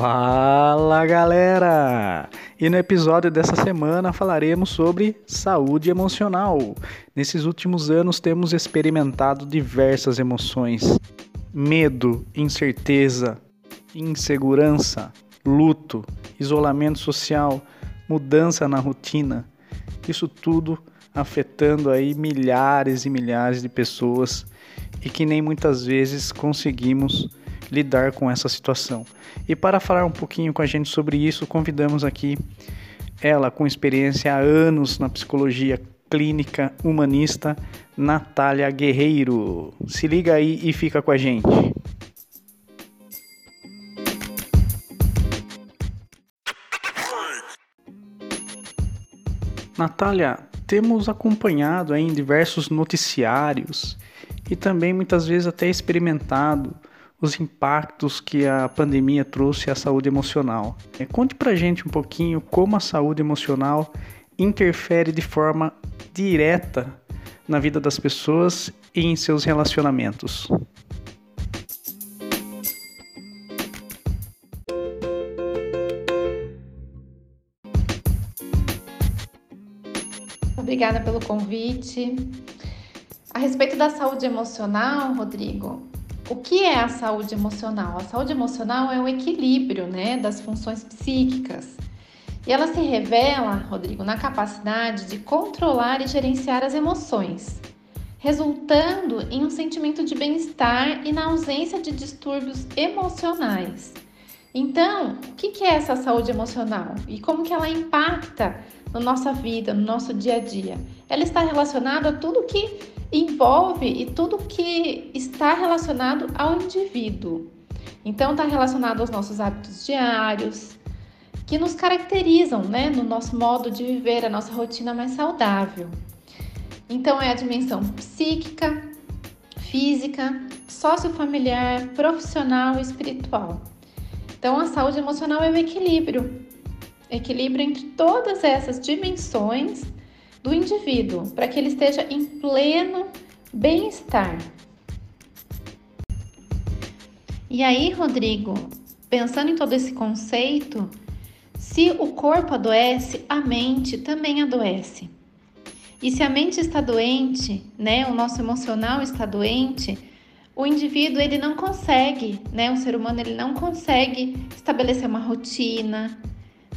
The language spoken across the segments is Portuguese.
Fala galera! E no episódio dessa semana falaremos sobre saúde emocional. Nesses últimos anos temos experimentado diversas emoções: medo, incerteza, insegurança, luto, isolamento social, mudança na rotina. Isso tudo afetando aí milhares e milhares de pessoas e que nem muitas vezes conseguimos lidar com essa situação. E para falar um pouquinho com a gente sobre isso, convidamos aqui ela com experiência há anos na psicologia clínica humanista, Natália Guerreiro. Se liga aí e fica com a gente. Natália, temos acompanhado em diversos noticiários e também muitas vezes até experimentado os impactos que a pandemia trouxe à saúde emocional. É, conte pra gente um pouquinho como a saúde emocional interfere de forma direta na vida das pessoas e em seus relacionamentos. Obrigada pelo convite. A respeito da saúde emocional, Rodrigo, o que é a saúde emocional? A saúde emocional é o equilíbrio né, das funções psíquicas. E ela se revela, Rodrigo, na capacidade de controlar e gerenciar as emoções, resultando em um sentimento de bem-estar e na ausência de distúrbios emocionais. Então, o que é essa saúde emocional e como que ela impacta na nossa vida, no nosso dia a dia? Ela está relacionada a tudo que envolve e tudo que está relacionado ao indivíduo. Então, está relacionado aos nossos hábitos diários, que nos caracterizam, né, no nosso modo de viver, a nossa rotina mais saudável. Então, é a dimensão psíquica, física, sociofamiliar, profissional e espiritual. Então, a saúde emocional é o equilíbrio equilíbrio entre todas essas dimensões do indivíduo, para que ele esteja em pleno bem-estar. E aí, Rodrigo, pensando em todo esse conceito, se o corpo adoece, a mente também adoece. E se a mente está doente, né, o nosso emocional está doente, o indivíduo ele não consegue, né, o ser humano ele não consegue estabelecer uma rotina,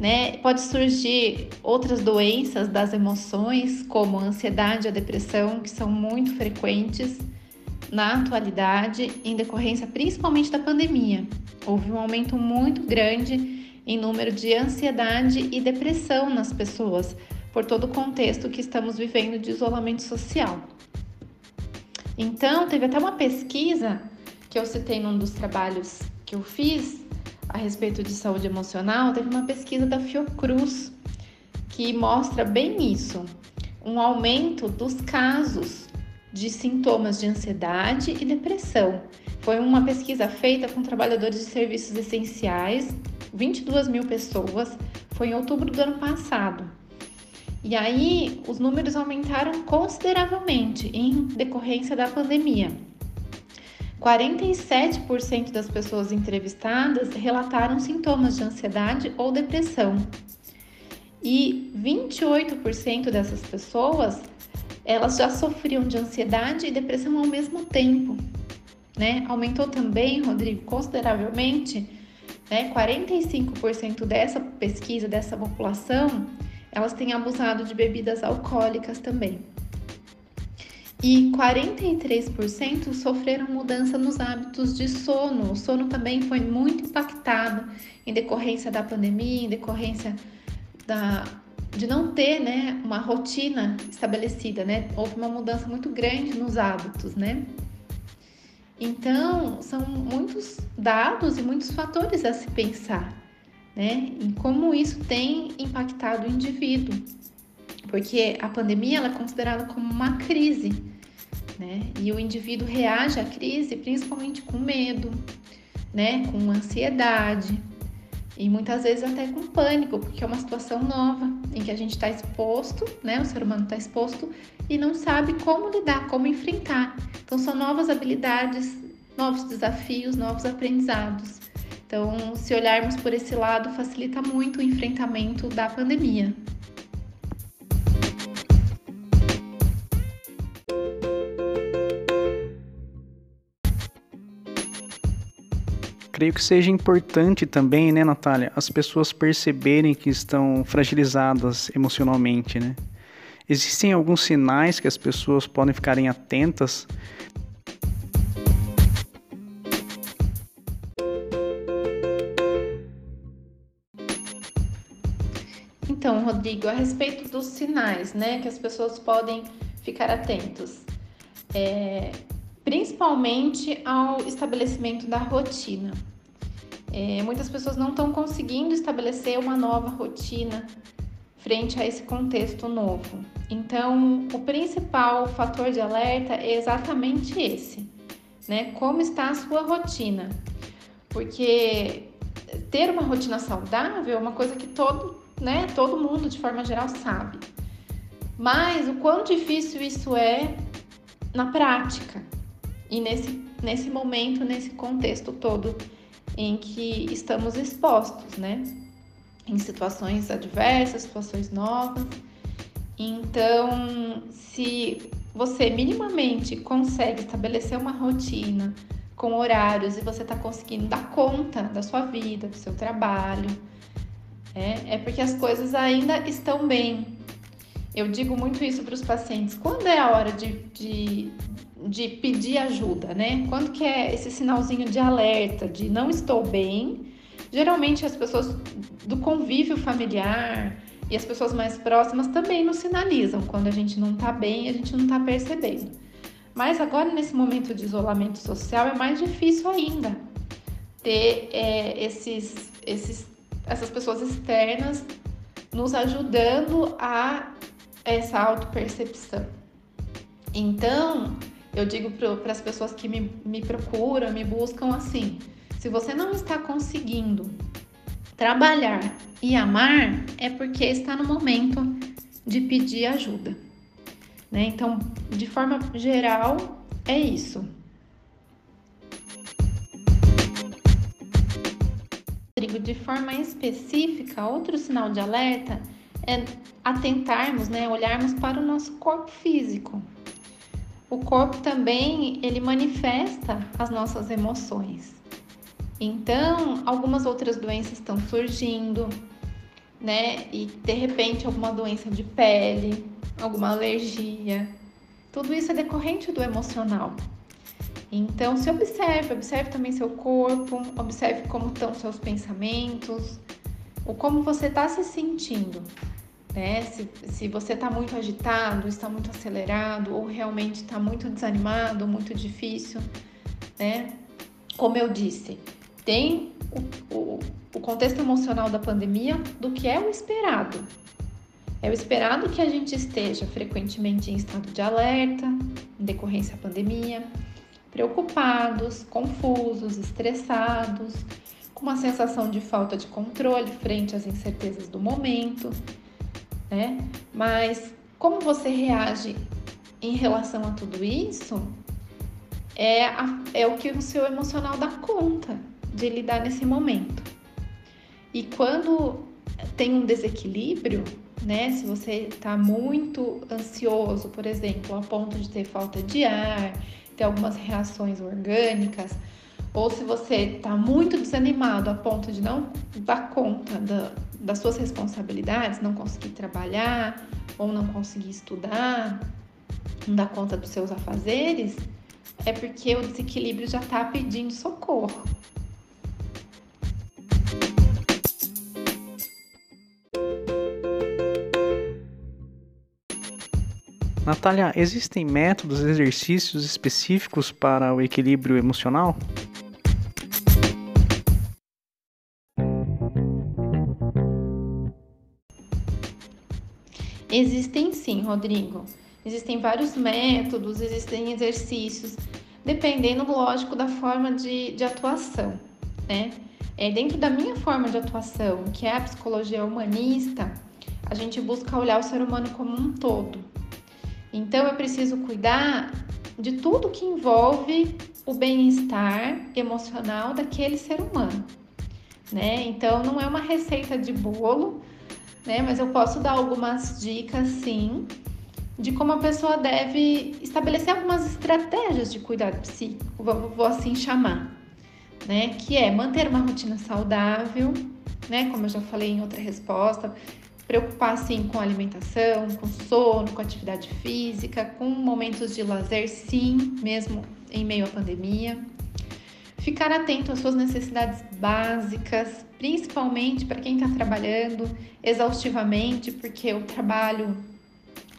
né? Pode surgir outras doenças das emoções, como a ansiedade e a depressão, que são muito frequentes na atualidade, em decorrência principalmente da pandemia. Houve um aumento muito grande em número de ansiedade e depressão nas pessoas, por todo o contexto que estamos vivendo de isolamento social. Então, teve até uma pesquisa que eu citei num dos trabalhos que eu fiz, a respeito de saúde emocional, teve uma pesquisa da Fiocruz que mostra bem isso, um aumento dos casos de sintomas de ansiedade e depressão. Foi uma pesquisa feita com trabalhadores de serviços essenciais, 22 mil pessoas, foi em outubro do ano passado. E aí os números aumentaram consideravelmente em decorrência da pandemia. 47% das pessoas entrevistadas relataram sintomas de ansiedade ou depressão. E 28% dessas pessoas, elas já sofriam de ansiedade e depressão ao mesmo tempo, né? Aumentou também, Rodrigo, consideravelmente, né? 45% dessa pesquisa, dessa população, elas têm abusado de bebidas alcoólicas também e 43% sofreram mudança nos hábitos de sono. O sono também foi muito impactado em decorrência da pandemia, em decorrência da, de não ter né, uma rotina estabelecida, né? Houve uma mudança muito grande nos hábitos, né? Então, são muitos dados e muitos fatores a se pensar, né? Em como isso tem impactado o indivíduo. Porque a pandemia ela é considerada como uma crise né? E o indivíduo reage à crise principalmente com medo, né? Com ansiedade e muitas vezes até com pânico, porque é uma situação nova em que a gente está exposto, né? O ser humano está exposto e não sabe como lidar, como enfrentar. Então são novas habilidades, novos desafios, novos aprendizados. Então, se olharmos por esse lado, facilita muito o enfrentamento da pandemia. Creio que seja importante também, né, Natália, as pessoas perceberem que estão fragilizadas emocionalmente, né? Existem alguns sinais que as pessoas podem ficarem atentas Então, Rodrigo, a respeito dos sinais, né, que as pessoas podem ficar atentos, é, principalmente ao estabelecimento da rotina. É, muitas pessoas não estão conseguindo estabelecer uma nova rotina frente a esse contexto novo. Então, o principal fator de alerta é exatamente esse, né? Como está a sua rotina? Porque ter uma rotina saudável é uma coisa que todo, né, todo mundo de forma geral sabe. Mas o quão difícil isso é na prática e nesse, nesse momento, nesse contexto todo em que estamos expostos, né? Em situações adversas, situações novas. Então, se você minimamente consegue estabelecer uma rotina com horários e você está conseguindo dar conta da sua vida, do seu trabalho, é, é porque as coisas ainda estão bem. Eu digo muito isso para os pacientes. Quando é a hora de, de de pedir ajuda, né? Quando que é esse sinalzinho de alerta, de não estou bem? Geralmente as pessoas do convívio familiar e as pessoas mais próximas também nos sinalizam quando a gente não tá bem, a gente não tá percebendo. Mas agora nesse momento de isolamento social é mais difícil ainda ter é, esses, esses, essas pessoas externas nos ajudando a essa autopercepção. Então, eu digo para as pessoas que me, me procuram, me buscam assim: se você não está conseguindo trabalhar e amar, é porque está no momento de pedir ajuda. Né? Então, de forma geral, é isso. De forma específica, outro sinal de alerta é atentarmos, né, olharmos para o nosso corpo físico o corpo também ele manifesta as nossas emoções. Então, algumas outras doenças estão surgindo, né? E de repente alguma doença de pele, alguma alergia. Tudo isso é decorrente do emocional. Então, se observe, observe também seu corpo, observe como estão seus pensamentos, o como você está se sentindo né? Se, se você está muito agitado, está muito acelerado, ou realmente está muito desanimado, muito difícil, né? Como eu disse, tem o, o, o contexto emocional da pandemia do que é o esperado. É o esperado que a gente esteja frequentemente em estado de alerta, em decorrência da pandemia, preocupados, confusos, estressados, com uma sensação de falta de controle frente às incertezas do momento né? Mas como você reage em relação a tudo isso é, a, é o que o seu emocional dá conta de lidar nesse momento. E quando tem um desequilíbrio, né? Se você está muito ansioso, por exemplo, a ponto de ter falta de ar, ter algumas reações orgânicas, ou se você está muito desanimado a ponto de não dar conta da, das suas responsabilidades, não conseguir trabalhar ou não conseguir estudar, não dar conta dos seus afazeres, é porque o desequilíbrio já está pedindo socorro. Natália, existem métodos, exercícios específicos para o equilíbrio emocional? Existem sim, Rodrigo. Existem vários métodos, existem exercícios, dependendo, lógico, da forma de, de atuação, né? É, dentro da minha forma de atuação, que é a psicologia humanista, a gente busca olhar o ser humano como um todo. Então, eu preciso cuidar de tudo que envolve o bem-estar emocional daquele ser humano, né? Então não é uma receita de bolo, né? Mas eu posso dar algumas dicas sim de como a pessoa deve estabelecer algumas estratégias de cuidado psíquico, vou, vou assim chamar, né? Que é manter uma rotina saudável, né? Como eu já falei em outra resposta, preocupar sim com alimentação, com sono, com atividade física, com momentos de lazer, sim, mesmo em meio à pandemia. Ficar atento às suas necessidades básicas, principalmente para quem está trabalhando exaustivamente, porque o trabalho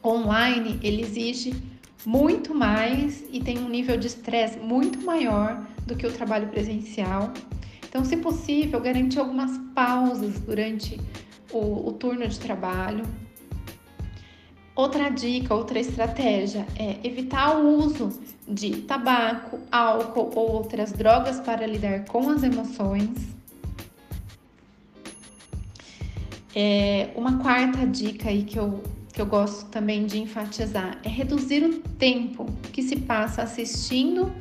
online ele exige muito mais e tem um nível de estresse muito maior do que o trabalho presencial. Então, se possível, garantir algumas pausas durante o, o turno de trabalho. Outra dica, outra estratégia é evitar o uso de tabaco, álcool ou outras drogas para lidar com as emoções. É, uma quarta dica aí que eu, que eu gosto também de enfatizar é reduzir o tempo que se passa assistindo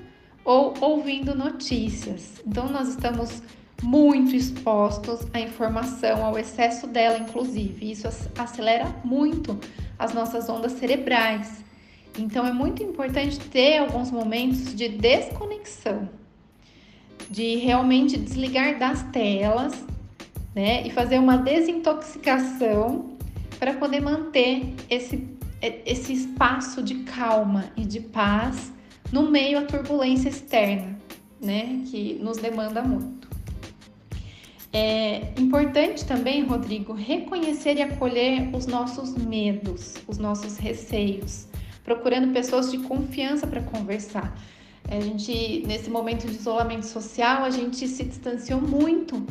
ou ouvindo notícias. Então, nós estamos muito expostos à informação, ao excesso dela, inclusive. Isso acelera muito as nossas ondas cerebrais. Então, é muito importante ter alguns momentos de desconexão, de realmente desligar das telas, né? E fazer uma desintoxicação para poder manter esse, esse espaço de calma e de paz no meio à turbulência externa, né? Que nos demanda muito. É importante também, Rodrigo, reconhecer e acolher os nossos medos, os nossos receios, procurando pessoas de confiança para conversar. A gente, nesse momento de isolamento social, a gente se distanciou muito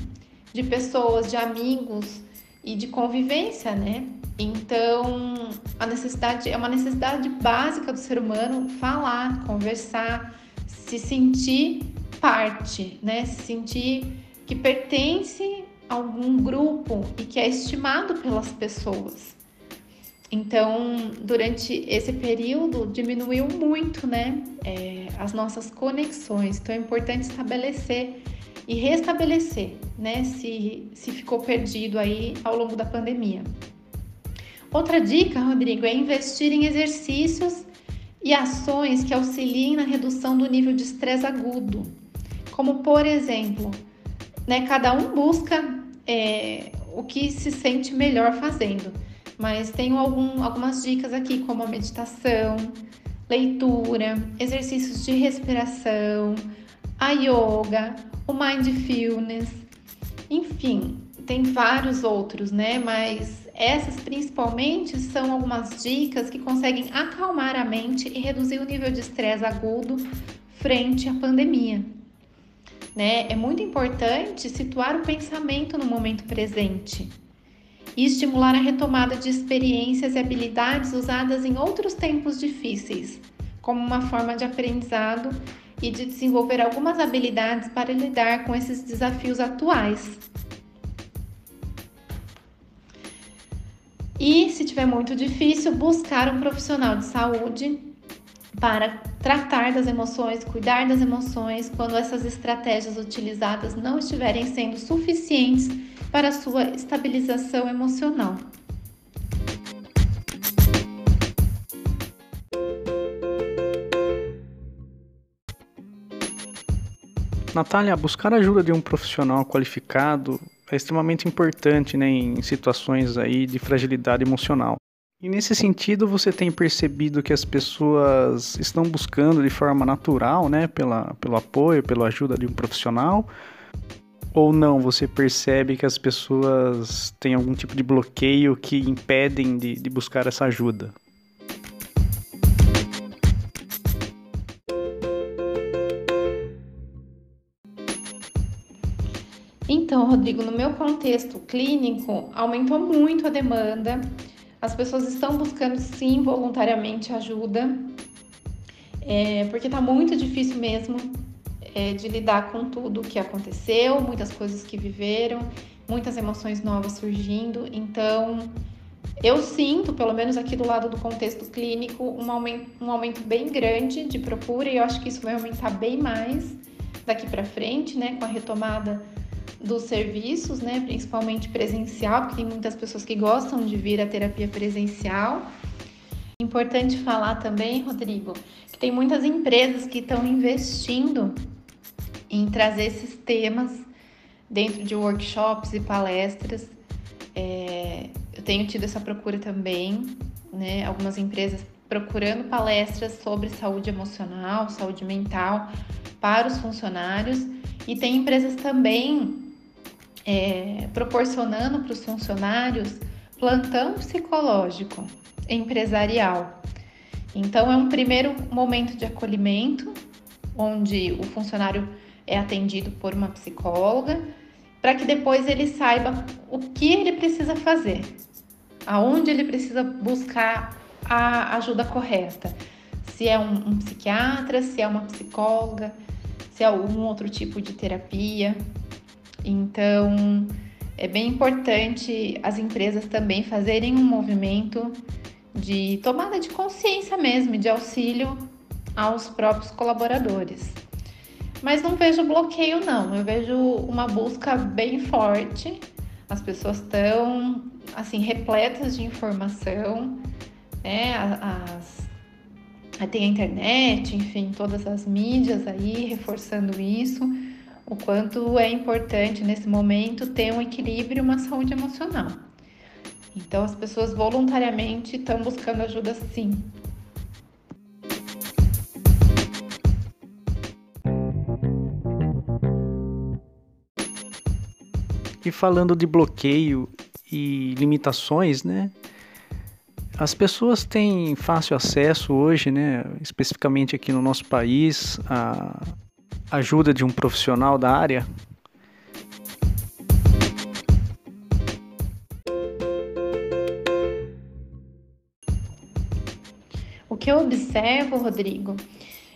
de pessoas, de amigos e de convivência, né? Então, a necessidade é uma necessidade básica do ser humano falar, conversar, se sentir parte, né? Se sentir que pertence a algum grupo e que é estimado pelas pessoas. Então, durante esse período, diminuiu muito, né, é, as nossas conexões. Então, é importante estabelecer e restabelecer, né, se, se ficou perdido aí ao longo da pandemia. Outra dica, Rodrigo, é investir em exercícios e ações que auxiliem na redução do nível de estresse agudo, como, por exemplo, né? Cada um busca é, o que se sente melhor fazendo. Mas tenho algum, algumas dicas aqui, como a meditação, leitura, exercícios de respiração, a yoga, o mindfulness, enfim, tem vários outros, né? Mas essas principalmente são algumas dicas que conseguem acalmar a mente e reduzir o nível de estresse agudo frente à pandemia né? É muito importante situar o pensamento no momento presente e estimular a retomada de experiências e habilidades usadas em outros tempos difíceis, como uma forma de aprendizado e de desenvolver algumas habilidades para lidar com esses desafios atuais. E, se tiver muito difícil, buscar um profissional de saúde para tratar das emoções, cuidar das emoções, quando essas estratégias utilizadas não estiverem sendo suficientes para sua estabilização emocional. Natália, buscar a ajuda de um profissional qualificado é extremamente importante né, em situações aí de fragilidade emocional. E nesse sentido, você tem percebido que as pessoas estão buscando de forma natural, né, pela, pelo apoio, pela ajuda de um profissional? Ou não, você percebe que as pessoas têm algum tipo de bloqueio que impedem de, de buscar essa ajuda? Então, Rodrigo, no meu contexto clínico, aumentou muito a demanda as pessoas estão buscando sim voluntariamente ajuda, é, porque está muito difícil mesmo é, de lidar com tudo o que aconteceu, muitas coisas que viveram, muitas emoções novas surgindo. Então, eu sinto, pelo menos aqui do lado do contexto clínico, um aumento, um aumento bem grande de procura e eu acho que isso vai aumentar bem mais daqui para frente, né, com a retomada dos serviços, né, principalmente presencial, porque tem muitas pessoas que gostam de vir à terapia presencial. Importante falar também, Rodrigo, que tem muitas empresas que estão investindo em trazer esses temas dentro de workshops e palestras. É, eu tenho tido essa procura também, né? Algumas empresas procurando palestras sobre saúde emocional, saúde mental para os funcionários e tem empresas também é, proporcionando para os funcionários plantão psicológico empresarial. Então, é um primeiro momento de acolhimento, onde o funcionário é atendido por uma psicóloga, para que depois ele saiba o que ele precisa fazer, aonde ele precisa buscar a ajuda correta. Se é um, um psiquiatra, se é uma psicóloga, se é algum outro tipo de terapia. Então, é bem importante as empresas também fazerem um movimento de tomada de consciência mesmo, de auxílio aos próprios colaboradores. Mas não vejo bloqueio, não. Eu vejo uma busca bem forte. As pessoas estão assim repletas de informação, né? As, tem a internet, enfim, todas as mídias aí reforçando isso, o quanto é importante nesse momento ter um equilíbrio e uma saúde emocional. Então as pessoas voluntariamente estão buscando ajuda sim. E falando de bloqueio e limitações, né? As pessoas têm fácil acesso hoje, né, especificamente aqui no nosso país, à ajuda de um profissional da área que eu observo, Rodrigo,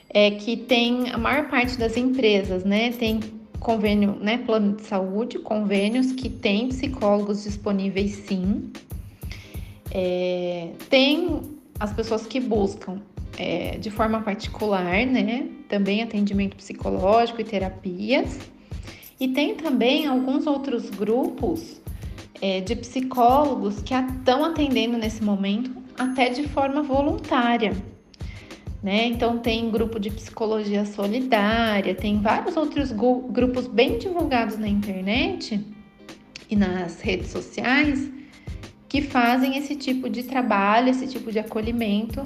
é que tem a maior parte das empresas, né, tem convênio, né, plano de saúde, convênios que tem psicólogos disponíveis sim. É, tem as pessoas que buscam é, de forma particular, né, também atendimento psicológico e terapias. E tem também alguns outros grupos é, de psicólogos que estão atendendo nesse momento até de forma voluntária. Né? Então tem grupo de psicologia solidária, tem vários outros grupos bem divulgados na internet e nas redes sociais que fazem esse tipo de trabalho, esse tipo de acolhimento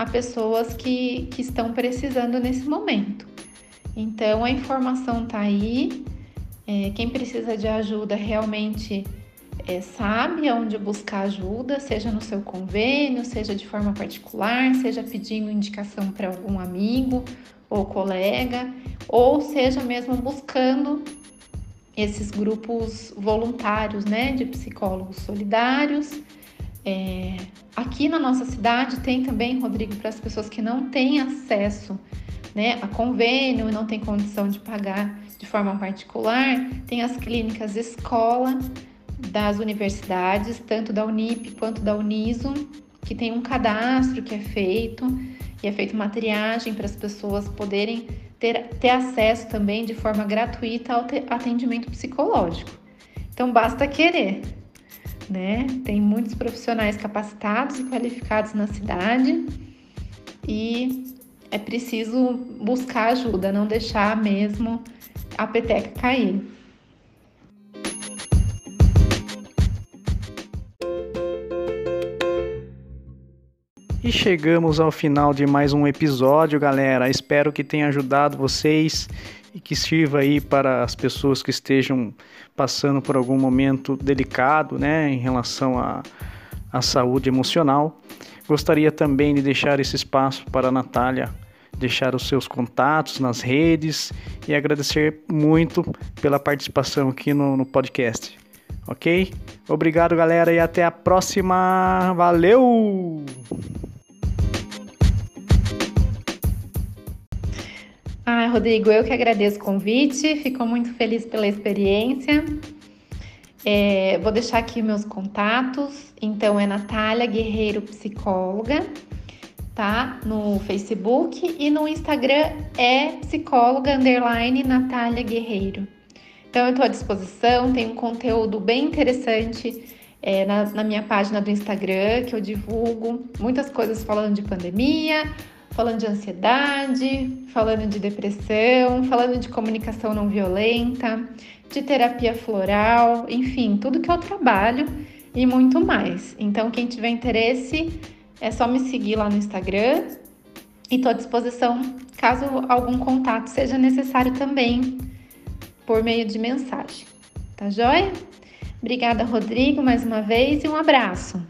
a pessoas que, que estão precisando nesse momento. Então a informação está aí. É, quem precisa de ajuda realmente é, sabe aonde buscar ajuda, seja no seu convênio, seja de forma particular, seja pedindo indicação para algum amigo ou colega, ou seja mesmo buscando esses grupos voluntários, né, de psicólogos solidários. É, aqui na nossa cidade tem também, Rodrigo, para as pessoas que não têm acesso né, a convênio e não têm condição de pagar de forma particular, tem as clínicas escola das universidades, tanto da Unip quanto da Uniso, que tem um cadastro que é feito e é feito uma triagem para as pessoas poderem ter, ter acesso também de forma gratuita ao atendimento psicológico. Então basta querer, né? Tem muitos profissionais capacitados e qualificados na cidade e é preciso buscar ajuda, não deixar mesmo a peteca cair. E chegamos ao final de mais um episódio, galera. Espero que tenha ajudado vocês e que sirva aí para as pessoas que estejam passando por algum momento delicado, né, em relação à, à saúde emocional. Gostaria também de deixar esse espaço para a Natália deixar os seus contatos nas redes e agradecer muito pela participação aqui no, no podcast. Ok? Obrigado, galera, e até a próxima. Valeu! Rodrigo, eu que agradeço o convite, fico muito feliz pela experiência. É, vou deixar aqui meus contatos. Então é Natália Guerreiro Psicóloga, tá? No Facebook e no Instagram é psicóloga underline Natália Guerreiro. Então, eu estou à disposição, tem um conteúdo bem interessante é, na, na minha página do Instagram, que eu divulgo muitas coisas falando de pandemia, falando de ansiedade, falando de depressão, falando de comunicação não violenta, de terapia floral, enfim, tudo que eu trabalho e muito mais. Então, quem tiver interesse, é só me seguir lá no Instagram e estou à disposição caso algum contato seja necessário também por meio de mensagem. Tá joia? Obrigada, Rodrigo, mais uma vez e um abraço.